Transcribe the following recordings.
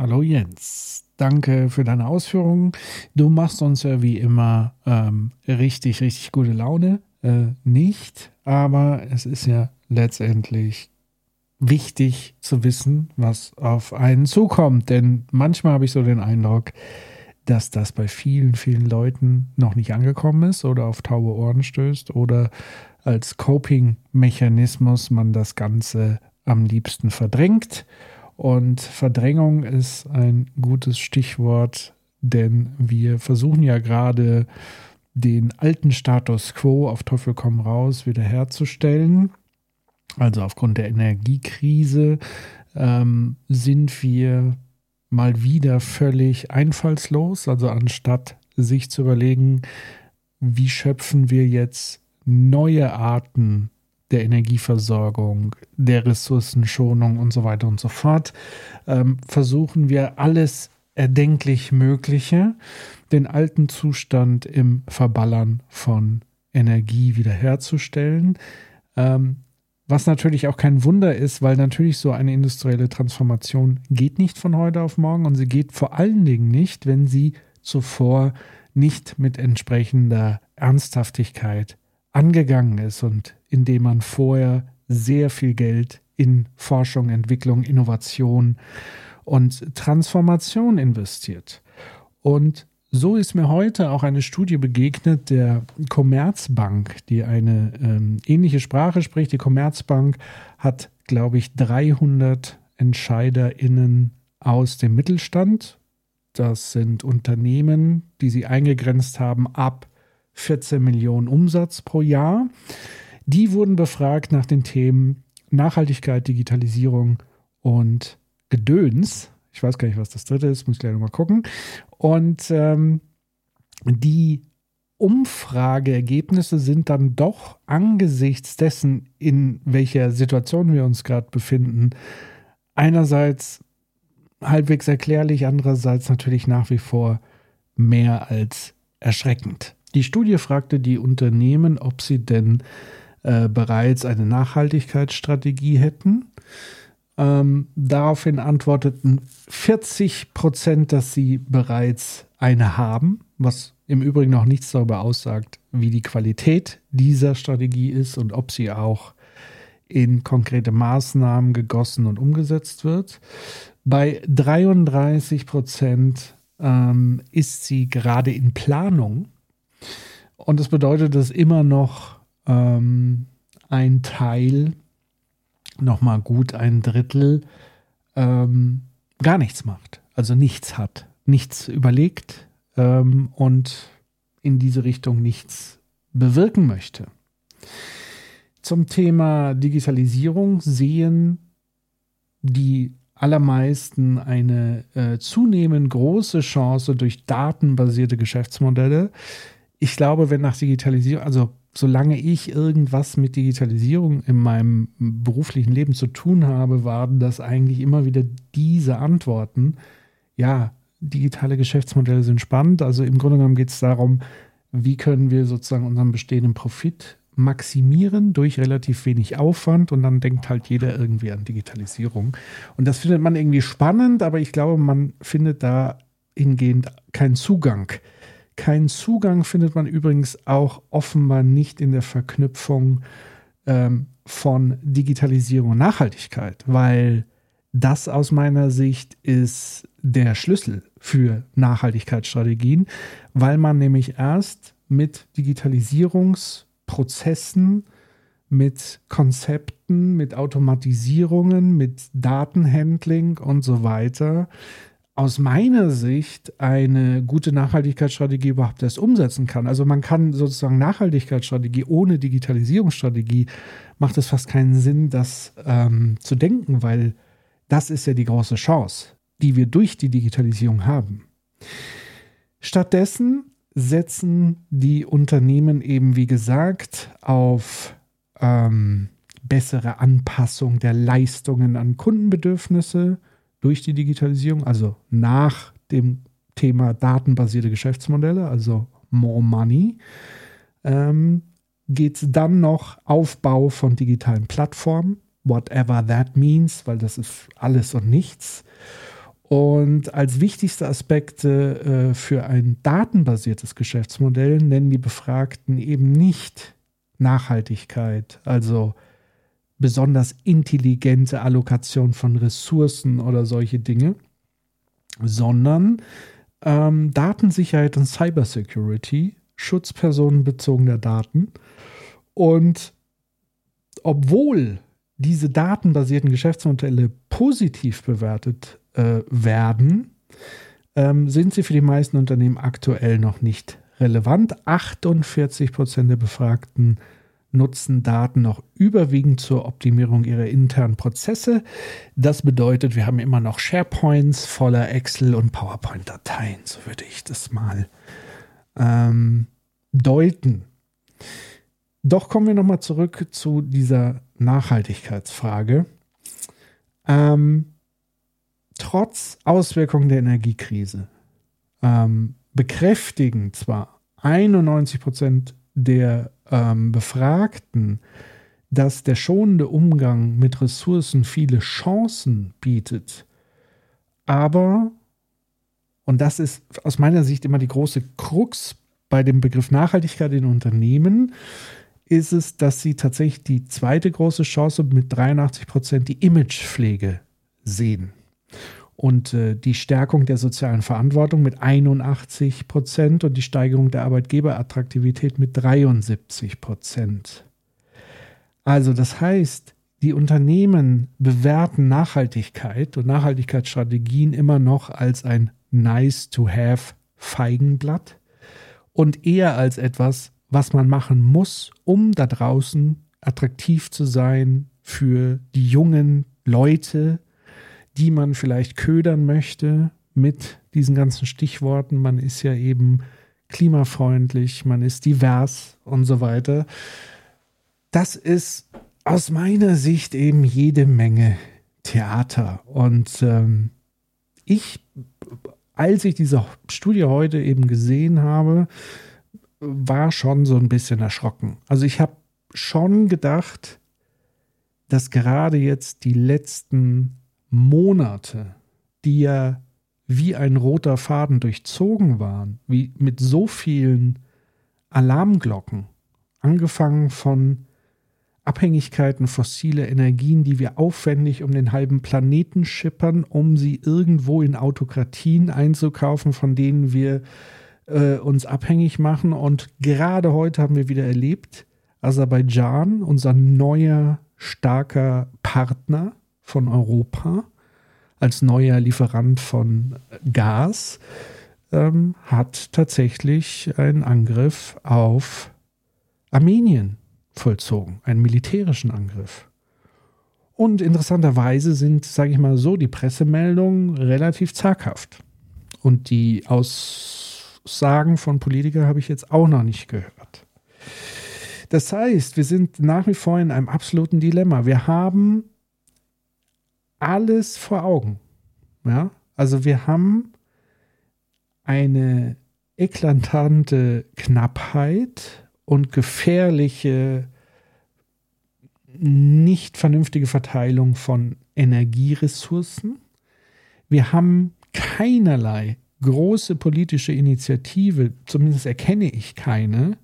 Hallo Jens, danke für deine Ausführungen. Du machst uns ja wie immer ähm, richtig, richtig gute Laune. Äh, nicht, aber es ist ja letztendlich wichtig zu wissen, was auf einen zukommt. Denn manchmal habe ich so den Eindruck, dass das bei vielen, vielen Leuten noch nicht angekommen ist oder auf taube Ohren stößt oder als Coping-Mechanismus man das Ganze am liebsten verdrängt und Verdrängung ist ein gutes Stichwort, denn wir versuchen ja gerade den alten Status quo auf Teufel komm raus wiederherzustellen. Also aufgrund der Energiekrise ähm, sind wir mal wieder völlig einfallslos. Also anstatt sich zu überlegen, wie schöpfen wir jetzt neue Arten der Energieversorgung, der Ressourcenschonung und so weiter und so fort, ähm, versuchen wir alles erdenklich Mögliche, den alten Zustand im Verballern von Energie wiederherzustellen. Ähm, was natürlich auch kein Wunder ist, weil natürlich so eine industrielle Transformation geht nicht von heute auf morgen und sie geht vor allen Dingen nicht, wenn sie zuvor nicht mit entsprechender Ernsthaftigkeit angegangen ist und indem man vorher sehr viel Geld in Forschung, Entwicklung, Innovation und Transformation investiert. Und so ist mir heute auch eine Studie begegnet der Commerzbank, die eine ähm, ähnliche Sprache spricht. Die Commerzbank hat, glaube ich, 300 EntscheiderInnen aus dem Mittelstand. Das sind Unternehmen, die sie eingegrenzt haben ab 14 Millionen Umsatz pro Jahr. Die wurden befragt nach den Themen Nachhaltigkeit, Digitalisierung und Gedöns. Ich weiß gar nicht, was das dritte ist, muss ich gleich nochmal gucken. Und ähm, die Umfrageergebnisse sind dann doch angesichts dessen, in welcher Situation wir uns gerade befinden, einerseits halbwegs erklärlich, andererseits natürlich nach wie vor mehr als erschreckend. Die Studie fragte die Unternehmen, ob sie denn äh, bereits eine Nachhaltigkeitsstrategie hätten. Ähm, daraufhin antworteten 40 Prozent, dass sie bereits eine haben, was im Übrigen noch nichts darüber aussagt, wie die Qualität dieser Strategie ist und ob sie auch in konkrete Maßnahmen gegossen und umgesetzt wird. Bei 33 Prozent ähm, ist sie gerade in Planung und das bedeutet, dass immer noch ähm, ein Teil, nochmal gut ein Drittel, ähm, gar nichts macht. Also nichts hat, nichts überlegt ähm, und in diese Richtung nichts bewirken möchte. Zum Thema Digitalisierung sehen die allermeisten eine äh, zunehmend große Chance durch datenbasierte Geschäftsmodelle. Ich glaube, wenn nach Digitalisierung, also solange ich irgendwas mit Digitalisierung in meinem beruflichen Leben zu tun habe, waren das eigentlich immer wieder diese Antworten. Ja, digitale Geschäftsmodelle sind spannend. Also im Grunde genommen geht es darum, wie können wir sozusagen unseren bestehenden Profit maximieren durch relativ wenig Aufwand und dann denkt halt jeder irgendwie an Digitalisierung. Und das findet man irgendwie spannend, aber ich glaube, man findet da hingehend keinen Zugang. Keinen Zugang findet man übrigens auch offenbar nicht in der Verknüpfung ähm, von Digitalisierung und Nachhaltigkeit, weil das aus meiner Sicht ist der Schlüssel für Nachhaltigkeitsstrategien, weil man nämlich erst mit Digitalisierungsprozessen, mit Konzepten, mit Automatisierungen, mit Datenhandling und so weiter aus meiner Sicht eine gute Nachhaltigkeitsstrategie überhaupt erst umsetzen kann. Also man kann sozusagen Nachhaltigkeitsstrategie ohne Digitalisierungsstrategie macht es fast keinen Sinn, das ähm, zu denken, weil das ist ja die große Chance, die wir durch die Digitalisierung haben. Stattdessen setzen die Unternehmen eben, wie gesagt, auf ähm, bessere Anpassung der Leistungen an Kundenbedürfnisse, durch die Digitalisierung, also nach dem Thema datenbasierte Geschäftsmodelle, also More Money, ähm, geht es dann noch Aufbau von digitalen Plattformen, whatever that means, weil das ist alles und nichts. Und als wichtigste Aspekte äh, für ein datenbasiertes Geschäftsmodell nennen die Befragten eben nicht Nachhaltigkeit, also besonders intelligente Allokation von Ressourcen oder solche Dinge, sondern ähm, Datensicherheit und Cybersecurity, Schutz personenbezogener Daten. Und obwohl diese datenbasierten Geschäftsmodelle positiv bewertet äh, werden, ähm, sind sie für die meisten Unternehmen aktuell noch nicht relevant. 48 Prozent der Befragten nutzen Daten noch überwiegend zur Optimierung ihrer internen Prozesse. Das bedeutet, wir haben immer noch SharePoints voller Excel und PowerPoint-Dateien, so würde ich das mal ähm, deuten. Doch kommen wir nochmal zurück zu dieser Nachhaltigkeitsfrage. Ähm, trotz Auswirkungen der Energiekrise ähm, bekräftigen zwar 91 Prozent der ähm, Befragten, dass der schonende Umgang mit Ressourcen viele Chancen bietet, aber, und das ist aus meiner Sicht immer die große Krux bei dem Begriff Nachhaltigkeit in Unternehmen, ist es, dass sie tatsächlich die zweite große Chance mit 83 Prozent die Imagepflege sehen und äh, die Stärkung der sozialen Verantwortung mit 81 Prozent und die Steigerung der Arbeitgeberattraktivität mit 73 Prozent. Also das heißt, die Unternehmen bewerten Nachhaltigkeit und Nachhaltigkeitsstrategien immer noch als ein nice-to-have Feigenblatt und eher als etwas, was man machen muss, um da draußen attraktiv zu sein für die jungen Leute, die man vielleicht ködern möchte mit diesen ganzen Stichworten. Man ist ja eben klimafreundlich, man ist divers und so weiter. Das ist aus meiner Sicht eben jede Menge Theater. Und ähm, ich, als ich diese Studie heute eben gesehen habe, war schon so ein bisschen erschrocken. Also ich habe schon gedacht, dass gerade jetzt die letzten Monate, die ja wie ein roter Faden durchzogen waren, wie mit so vielen Alarmglocken, angefangen von Abhängigkeiten fossiler Energien, die wir aufwendig um den halben Planeten schippern, um sie irgendwo in Autokratien einzukaufen, von denen wir äh, uns abhängig machen. Und gerade heute haben wir wieder erlebt, Aserbaidschan, unser neuer starker Partner, von Europa als neuer Lieferant von Gas ähm, hat tatsächlich einen Angriff auf Armenien vollzogen, einen militärischen Angriff. Und interessanterweise sind, sage ich mal so, die Pressemeldungen relativ zaghaft. Und die Aussagen von Politikern habe ich jetzt auch noch nicht gehört. Das heißt, wir sind nach wie vor in einem absoluten Dilemma. Wir haben alles vor Augen. Ja, also wir haben eine eklatante Knappheit und gefährliche, nicht vernünftige Verteilung von Energieressourcen. Wir haben keinerlei große politische Initiative, zumindest erkenne ich keine,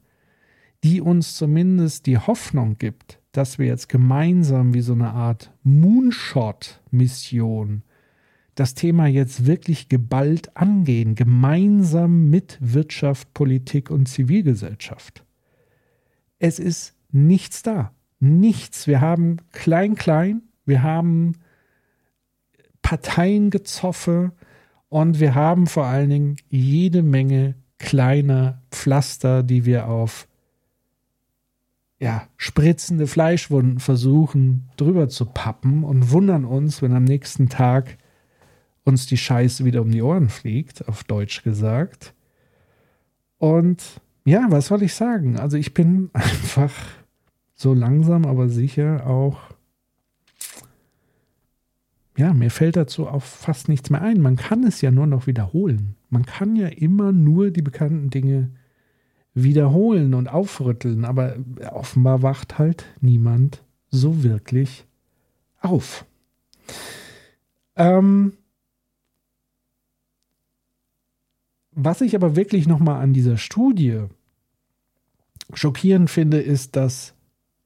die uns zumindest die Hoffnung gibt, dass wir jetzt gemeinsam wie so eine Art Moonshot-Mission das Thema jetzt wirklich geballt angehen, gemeinsam mit Wirtschaft, Politik und Zivilgesellschaft. Es ist nichts da. Nichts. Wir haben klein-klein, wir haben Parteiengezoffe und wir haben vor allen Dingen jede Menge kleiner Pflaster, die wir auf ja, spritzende Fleischwunden versuchen drüber zu pappen und wundern uns, wenn am nächsten Tag uns die Scheiße wieder um die Ohren fliegt, auf Deutsch gesagt. Und ja, was soll ich sagen? Also ich bin einfach so langsam, aber sicher auch, ja, mir fällt dazu auch fast nichts mehr ein. Man kann es ja nur noch wiederholen. Man kann ja immer nur die bekannten Dinge wiederholen und aufrütteln, aber offenbar wacht halt niemand so wirklich auf. Ähm, Was ich aber wirklich nochmal an dieser Studie schockierend finde, ist, dass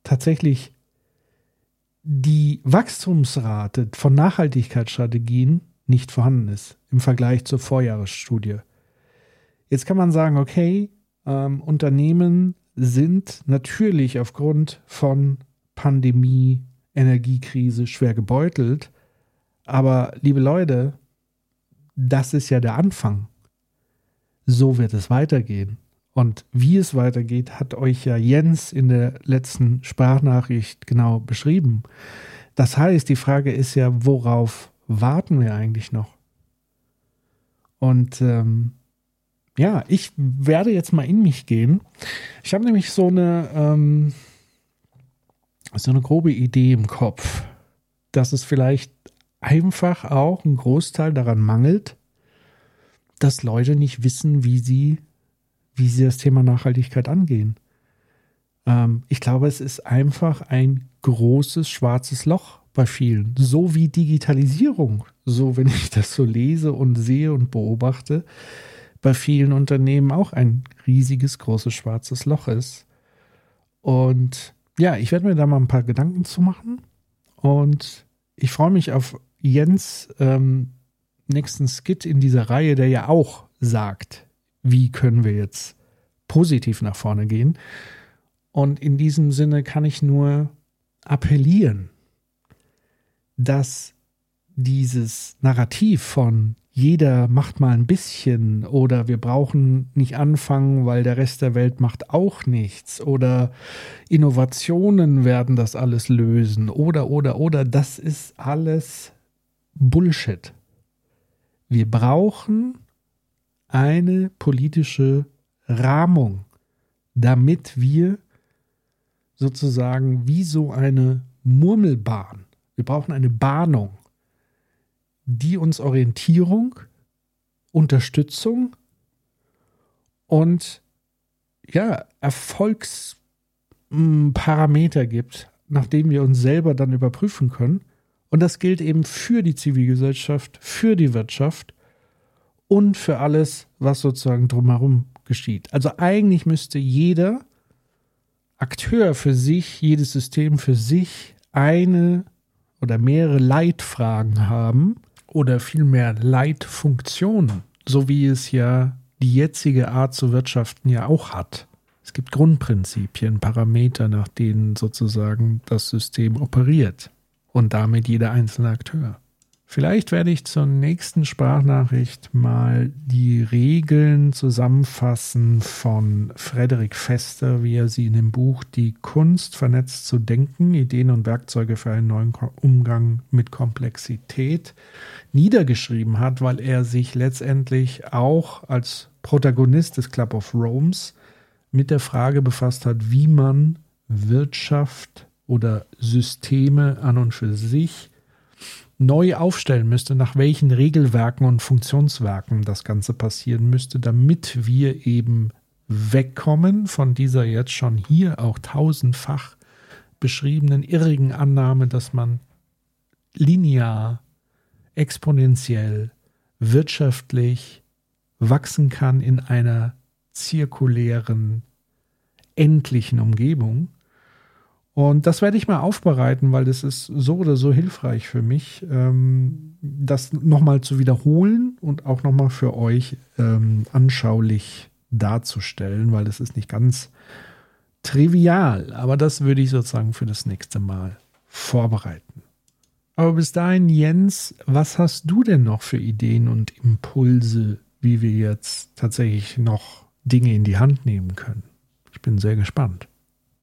tatsächlich die Wachstumsrate von Nachhaltigkeitsstrategien nicht vorhanden ist im Vergleich zur Vorjahresstudie. Jetzt kann man sagen, okay, ähm, Unternehmen sind natürlich aufgrund von Pandemie, Energiekrise schwer gebeutelt. Aber liebe Leute, das ist ja der Anfang. So wird es weitergehen. Und wie es weitergeht, hat euch ja Jens in der letzten Sprachnachricht genau beschrieben. Das heißt, die Frage ist ja, worauf warten wir eigentlich noch? Und ähm, ja, ich werde jetzt mal in mich gehen. Ich habe nämlich so eine, ähm, so eine grobe Idee im Kopf, dass es vielleicht einfach auch ein Großteil daran mangelt, dass Leute nicht wissen, wie sie wie sie das Thema Nachhaltigkeit angehen. Ähm, ich glaube, es ist einfach ein großes schwarzes Loch bei vielen. So wie Digitalisierung, so wenn ich das so lese und sehe und beobachte, bei vielen Unternehmen auch ein riesiges, großes schwarzes Loch ist. Und ja, ich werde mir da mal ein paar Gedanken zu machen. Und ich freue mich auf Jens ähm, nächsten Skit in dieser Reihe, der ja auch sagt, wie können wir jetzt positiv nach vorne gehen. Und in diesem Sinne kann ich nur appellieren, dass dieses Narrativ von jeder macht mal ein bisschen oder wir brauchen nicht anfangen, weil der Rest der Welt macht auch nichts oder Innovationen werden das alles lösen oder oder oder das ist alles Bullshit. Wir brauchen eine politische Rahmung, damit wir sozusagen wie so eine Murmelbahn, wir brauchen eine Bahnung, die uns Orientierung, Unterstützung und ja, Erfolgsparameter gibt, nachdem wir uns selber dann überprüfen können. Und das gilt eben für die Zivilgesellschaft, für die Wirtschaft und für alles, was sozusagen drumherum geschieht. Also eigentlich müsste jeder Akteur für sich, jedes System für sich eine oder mehrere Leitfragen haben oder vielmehr Leitfunktionen, so wie es ja die jetzige Art zu wirtschaften ja auch hat. Es gibt Grundprinzipien, Parameter, nach denen sozusagen das System operiert und damit jeder einzelne Akteur. Vielleicht werde ich zur nächsten Sprachnachricht mal die Regeln zusammenfassen von Frederik Fester, wie er sie in dem Buch Die Kunst vernetzt zu denken, Ideen und Werkzeuge für einen neuen Umgang mit Komplexität niedergeschrieben hat, weil er sich letztendlich auch als Protagonist des Club of Rome's mit der Frage befasst hat, wie man Wirtschaft oder Systeme an und für sich neu aufstellen müsste, nach welchen Regelwerken und Funktionswerken das Ganze passieren müsste, damit wir eben wegkommen von dieser jetzt schon hier auch tausendfach beschriebenen irrigen Annahme, dass man linear, exponentiell, wirtschaftlich wachsen kann in einer zirkulären, endlichen Umgebung, und das werde ich mal aufbereiten, weil das ist so oder so hilfreich für mich, ähm, das nochmal zu wiederholen und auch nochmal für euch ähm, anschaulich darzustellen, weil das ist nicht ganz trivial. Aber das würde ich sozusagen für das nächste Mal vorbereiten. Aber bis dahin, Jens, was hast du denn noch für Ideen und Impulse, wie wir jetzt tatsächlich noch Dinge in die Hand nehmen können? Ich bin sehr gespannt.